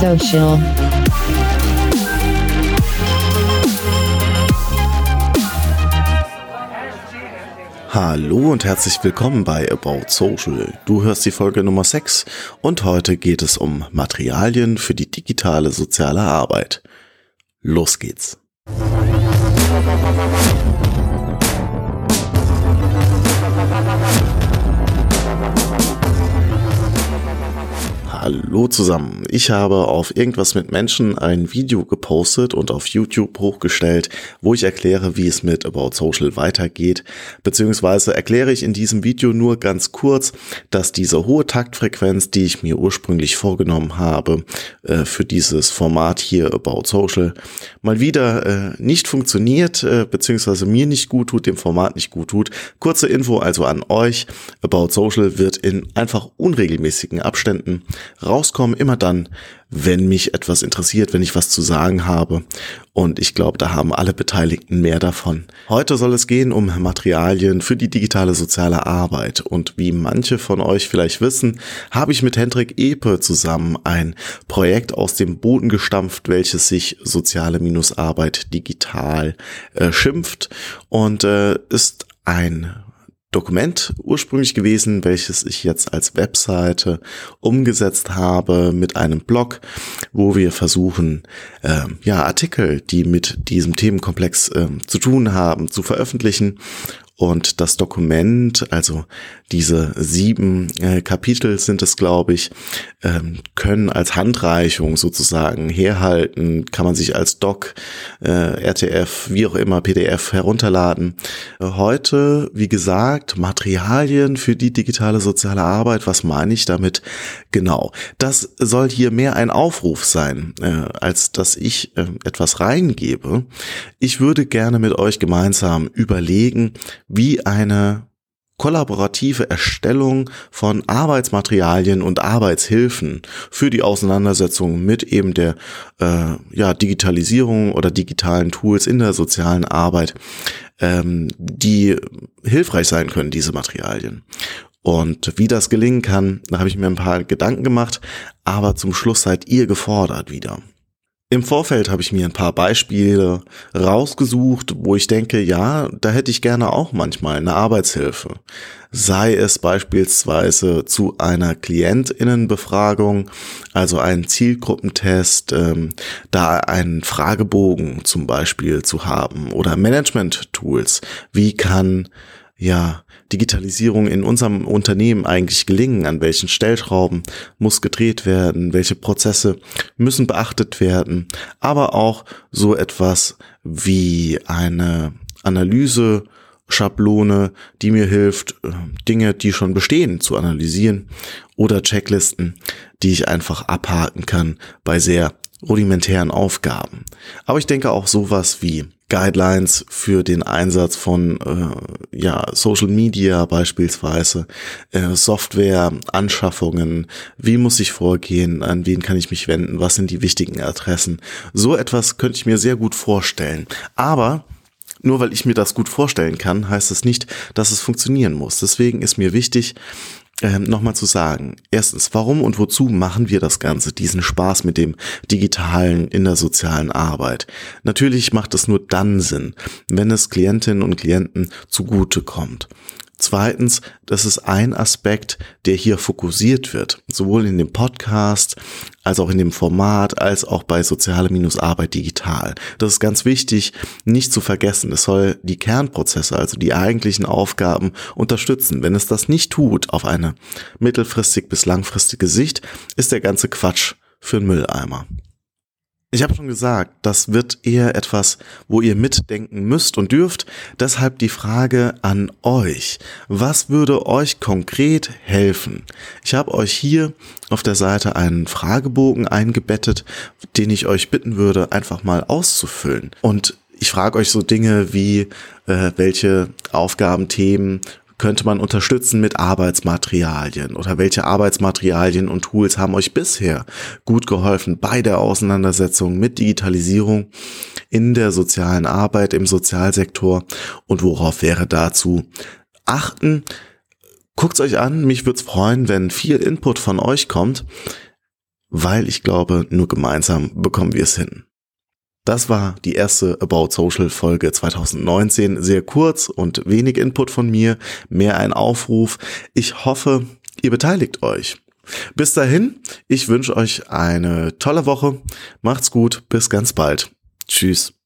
Social. Hallo und herzlich willkommen bei About Social. Du hörst die Folge Nummer 6 und heute geht es um Materialien für die digitale soziale Arbeit. Los geht's. Hallo zusammen. Ich habe auf irgendwas mit Menschen ein Video gepostet und auf YouTube hochgestellt, wo ich erkläre, wie es mit About Social weitergeht. Beziehungsweise erkläre ich in diesem Video nur ganz kurz, dass diese hohe Taktfrequenz, die ich mir ursprünglich vorgenommen habe, äh, für dieses Format hier About Social, mal wieder äh, nicht funktioniert, äh, beziehungsweise mir nicht gut tut, dem Format nicht gut tut. Kurze Info also an euch. About Social wird in einfach unregelmäßigen Abständen rauskommen, immer dann, wenn mich etwas interessiert, wenn ich was zu sagen habe. Und ich glaube, da haben alle Beteiligten mehr davon. Heute soll es gehen um Materialien für die digitale soziale Arbeit. Und wie manche von euch vielleicht wissen, habe ich mit Hendrik Epe zusammen ein Projekt aus dem Boden gestampft, welches sich soziale Minusarbeit digital äh, schimpft und äh, ist ein Dokument ursprünglich gewesen, welches ich jetzt als Webseite umgesetzt habe mit einem Blog, wo wir versuchen, äh, ja, Artikel, die mit diesem Themenkomplex äh, zu tun haben, zu veröffentlichen und das Dokument, also diese sieben äh, Kapitel sind es, glaube ich, ähm, können als Handreichung sozusagen herhalten, kann man sich als Doc, äh, RTF, wie auch immer, PDF herunterladen. Äh, heute, wie gesagt, Materialien für die digitale soziale Arbeit. Was meine ich damit? Genau. Das soll hier mehr ein Aufruf sein, äh, als dass ich äh, etwas reingebe. Ich würde gerne mit euch gemeinsam überlegen, wie eine kollaborative Erstellung von Arbeitsmaterialien und Arbeitshilfen für die Auseinandersetzung mit eben der äh, ja, Digitalisierung oder digitalen Tools in der sozialen Arbeit, ähm, die hilfreich sein können, diese Materialien. Und wie das gelingen kann, da habe ich mir ein paar Gedanken gemacht, aber zum Schluss seid ihr gefordert wieder. Im Vorfeld habe ich mir ein paar Beispiele rausgesucht, wo ich denke, ja, da hätte ich gerne auch manchmal eine Arbeitshilfe. Sei es beispielsweise zu einer Klientinnenbefragung, also einen Zielgruppentest, ähm, da einen Fragebogen zum Beispiel zu haben oder Management-Tools. Wie kann ja, Digitalisierung in unserem Unternehmen eigentlich gelingen? An welchen Stellschrauben muss gedreht werden? Welche Prozesse müssen beachtet werden? Aber auch so etwas wie eine Analyse, Schablone, die mir hilft, äh, Dinge, die schon bestehen, zu analysieren oder Checklisten, die ich einfach abhaken kann bei sehr rudimentären Aufgaben. Aber ich denke auch sowas wie Guidelines für den Einsatz von äh, ja, Social Media beispielsweise, äh, Software, Anschaffungen, wie muss ich vorgehen, an wen kann ich mich wenden, was sind die wichtigen Adressen. So etwas könnte ich mir sehr gut vorstellen. Aber nur weil ich mir das gut vorstellen kann, heißt es nicht, dass es funktionieren muss. Deswegen ist mir wichtig, ähm, nochmal zu sagen. Erstens, warum und wozu machen wir das Ganze, diesen Spaß mit dem Digitalen in der sozialen Arbeit? Natürlich macht es nur dann Sinn, wenn es Klientinnen und Klienten zugute kommt. Zweitens, das ist ein Aspekt, der hier fokussiert wird, sowohl in dem Podcast als auch in dem Format, als auch bei Soziale-Arbeit digital. Das ist ganz wichtig, nicht zu vergessen. Es soll die Kernprozesse, also die eigentlichen Aufgaben unterstützen. Wenn es das nicht tut, auf eine mittelfristig bis langfristige Sicht, ist der ganze Quatsch für einen Mülleimer. Ich habe schon gesagt, das wird eher etwas, wo ihr mitdenken müsst und dürft. Deshalb die Frage an euch. Was würde euch konkret helfen? Ich habe euch hier auf der Seite einen Fragebogen eingebettet, den ich euch bitten würde, einfach mal auszufüllen. Und ich frage euch so Dinge wie, äh, welche Aufgabenthemen könnte man unterstützen mit Arbeitsmaterialien oder welche Arbeitsmaterialien und Tools haben euch bisher gut geholfen bei der Auseinandersetzung mit Digitalisierung in der sozialen Arbeit im Sozialsektor und worauf wäre dazu achten? Guckt's euch an, mich würde es freuen, wenn viel Input von euch kommt. weil ich glaube, nur gemeinsam bekommen wir es hin. Das war die erste About Social Folge 2019. Sehr kurz und wenig Input von mir, mehr ein Aufruf. Ich hoffe, ihr beteiligt euch. Bis dahin, ich wünsche euch eine tolle Woche. Macht's gut, bis ganz bald. Tschüss.